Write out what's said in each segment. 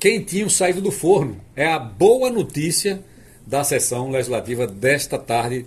quentinho saído do forno. É a boa notícia da sessão legislativa desta tarde,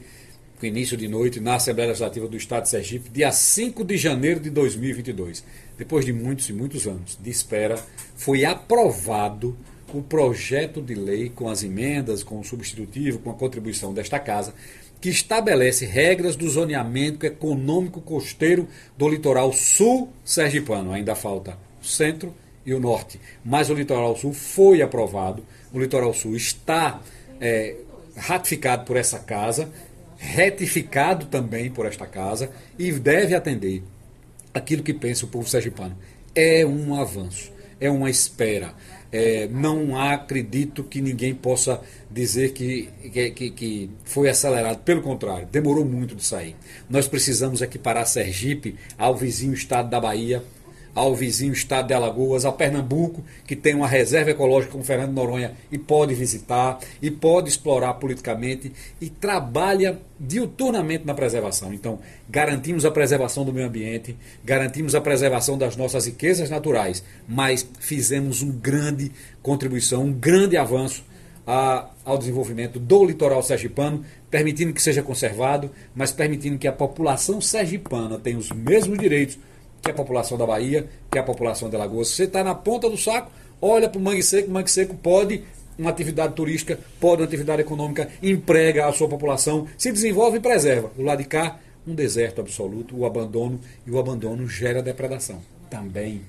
com início de noite, na Assembleia Legislativa do Estado de Sergipe, dia 5 de janeiro de 2022. Depois de muitos e muitos anos de espera, foi aprovado o projeto de lei com as emendas, com o substitutivo, com a contribuição desta casa, que estabelece regras do zoneamento econômico costeiro do litoral sul sergipano. Ainda falta o centro e o norte. Mas o litoral sul foi aprovado, o litoral sul está é, ratificado por essa casa, retificado também por esta casa e deve atender aquilo que pensa o povo sergipano. É um avanço, é uma espera. É, não acredito que ninguém possa dizer que, que, que, foi acelerado. Pelo contrário, demorou muito de sair. Nós precisamos equiparar Sergipe ao vizinho estado da Bahia, ao vizinho estado de Alagoas, a Pernambuco, que tem uma reserva ecológica como Fernando Noronha e pode visitar, e pode explorar politicamente, e trabalha diuturnamente na preservação. Então, garantimos a preservação do meio ambiente, garantimos a preservação das nossas riquezas naturais, mas fizemos uma grande contribuição, um grande avanço a, ao desenvolvimento do litoral sergipano, permitindo que seja conservado, mas permitindo que a população sergipana tenha os mesmos direitos que a população da Bahia, que a população de Alagoas. Você está na ponta do saco, olha para o Mangue Seco, o Mangue Seco pode uma atividade turística, pode uma atividade econômica, emprega a sua população, se desenvolve e preserva. Do lado de cá, um deserto absoluto, o abandono, e o abandono gera depredação também.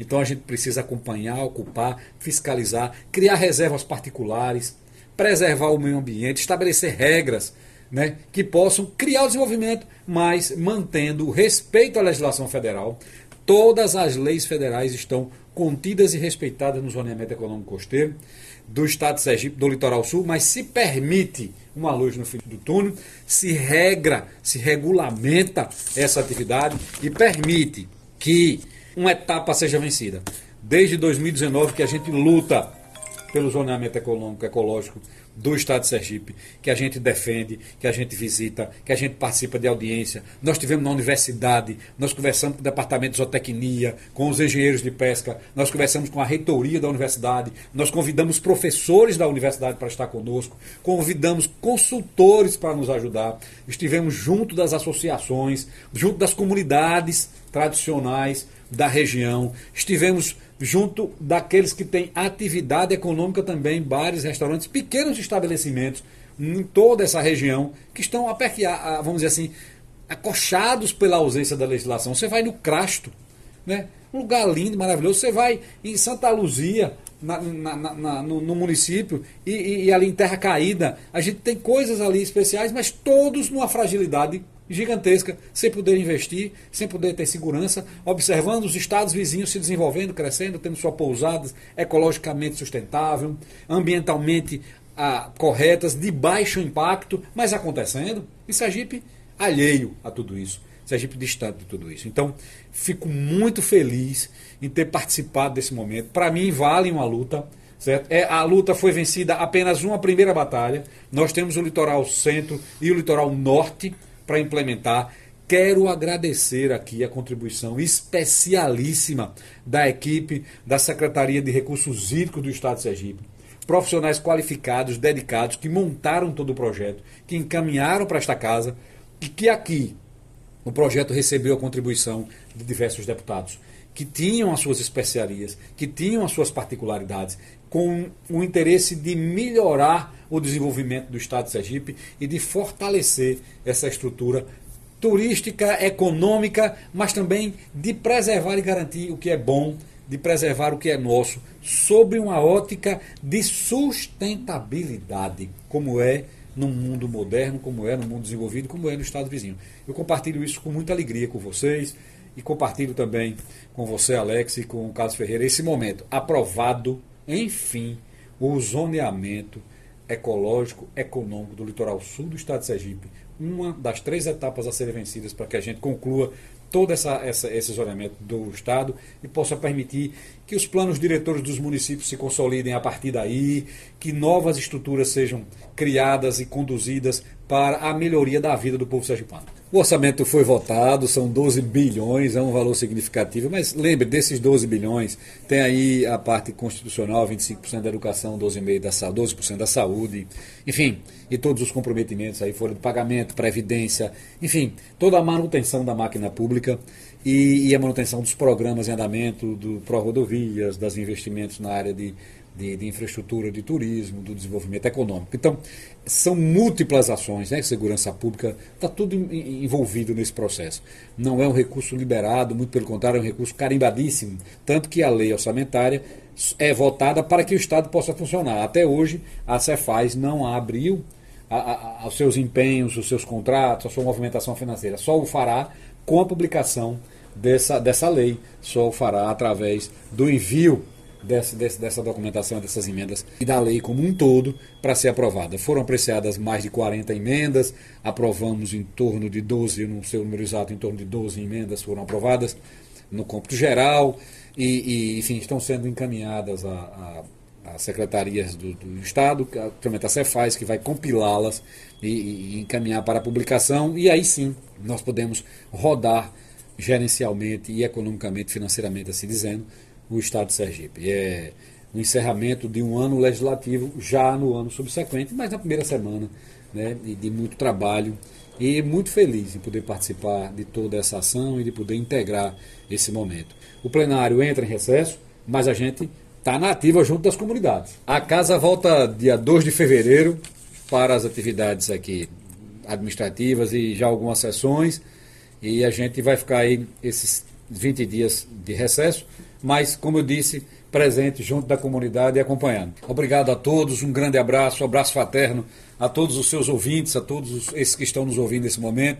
Então a gente precisa acompanhar, ocupar, fiscalizar, criar reservas particulares, preservar o meio ambiente, estabelecer regras né, que possam criar o desenvolvimento, mas mantendo o respeito à legislação federal. Todas as leis federais estão contidas e respeitadas no zoneamento econômico costeiro do estado de Sergipe, do litoral sul, mas se permite uma luz no fim do túnel, se regra, se regulamenta essa atividade e permite que uma etapa seja vencida. Desde 2019 que a gente luta pelo zoneamento econômico ecológico do Estado de Sergipe, que a gente defende, que a gente visita, que a gente participa de audiência. Nós tivemos na universidade, nós conversamos com o departamento de zootecnia, com os engenheiros de pesca, nós conversamos com a reitoria da universidade, nós convidamos professores da universidade para estar conosco, convidamos consultores para nos ajudar, estivemos junto das associações, junto das comunidades tradicionais da região, estivemos junto daqueles que têm atividade econômica também, bares, restaurantes, pequenos estabelecimentos em toda essa região que estão aperreados, vamos dizer assim, acochados pela ausência da legislação. Você vai no Crasto, né? um lugar lindo, maravilhoso. Você vai em Santa Luzia, na, na, na, no, no, município, e, e, e ali em Terra Caída. A gente tem coisas ali especiais, mas todos numa fragilidade gigantesca, sem poder investir, sem poder ter segurança, observando os estados vizinhos se desenvolvendo, crescendo, tendo sua pousada ecologicamente sustentável, ambientalmente ah, corretas, de baixo impacto, mas acontecendo. E Sergipe alheio a tudo isso. Sergipe distante de tudo isso. Então, fico muito feliz em ter participado desse momento. Para mim, vale uma luta. Certo? É, a luta foi vencida apenas uma primeira batalha. Nós temos o litoral centro e o litoral norte para implementar. Quero agradecer aqui a contribuição especialíssima da equipe da Secretaria de Recursos Hídricos do Estado de Sergipe. Profissionais qualificados, dedicados, que montaram todo o projeto, que encaminharam para esta casa e que aqui o projeto recebeu a contribuição de diversos deputados que tinham as suas especiarias, que tinham as suas particularidades, com o interesse de melhorar o desenvolvimento do Estado de Sergipe e de fortalecer essa estrutura turística, econômica, mas também de preservar e garantir o que é bom, de preservar o que é nosso, sob uma ótica de sustentabilidade, como é no mundo moderno, como é no mundo desenvolvido, como é no Estado vizinho. Eu compartilho isso com muita alegria com vocês e compartilho também com você, Alex, e com o Carlos Ferreira, esse momento aprovado, enfim, o zoneamento ecológico, econômico do litoral sul do estado de Sergipe. Uma das três etapas a serem vencidas para que a gente conclua todo essa, essa, esse zoneamento do Estado e possa permitir que os planos diretores dos municípios se consolidem a partir daí, que novas estruturas sejam criadas e conduzidas para a melhoria da vida do povo sergipano. O orçamento foi votado, são 12 bilhões, é um valor significativo, mas lembre, desses 12 bilhões, tem aí a parte constitucional, 25% da educação, 12,5% da, 12 da saúde, enfim, e todos os comprometimentos aí foram de pagamento, previdência, enfim, toda a manutenção da máquina pública e, e a manutenção dos programas em andamento, do pró-rodovias, dos investimentos na área de de, de, infraestrutura, de turismo, do desenvolvimento econômico. Então, são múltiplas ações, né? Segurança pública, está tudo envolvido nesse processo. Não é um recurso liberado, muito pelo contrário, é um recurso carimbadíssimo. Tanto que a lei orçamentária é votada para que o Estado possa funcionar. Até hoje, a Cefaz não abriu os seus empenhos, os seus contratos, a sua movimentação financeira. Só o fará com a publicação dessa, dessa lei, só o fará através do envio desse, dessa documentação, dessas emendas e da lei como um todo para ser aprovada. Foram apreciadas mais de 40 emendas, aprovamos em torno de 12, não sei o número exato, em torno de 12 emendas foram aprovadas no cômputo geral e, e enfim, estão sendo encaminhadas a, a as secretarias do, do Estado, principalmente a Cefaz, que vai compilá-las e, e, encaminhar para a publicação, e aí sim nós podemos rodar gerencialmente e economicamente, financeiramente, assim dizendo, o Estado de Sergipe. É o encerramento de um ano legislativo já no ano subsequente, mas na primeira semana, né, de muito trabalho e muito feliz em poder participar de toda essa ação e de poder integrar esse momento. O plenário entra em recesso, mas a gente está na ativa junto das comunidades. A casa volta dia 2 de fevereiro para as atividades aqui administrativas e já algumas sessões, e a gente vai ficar aí esses 20 dias de recesso mas, como eu disse, presente junto da comunidade e acompanhando. Obrigado a todos, um grande abraço, um abraço fraterno a todos os seus ouvintes, a todos esses que estão nos ouvindo nesse momento.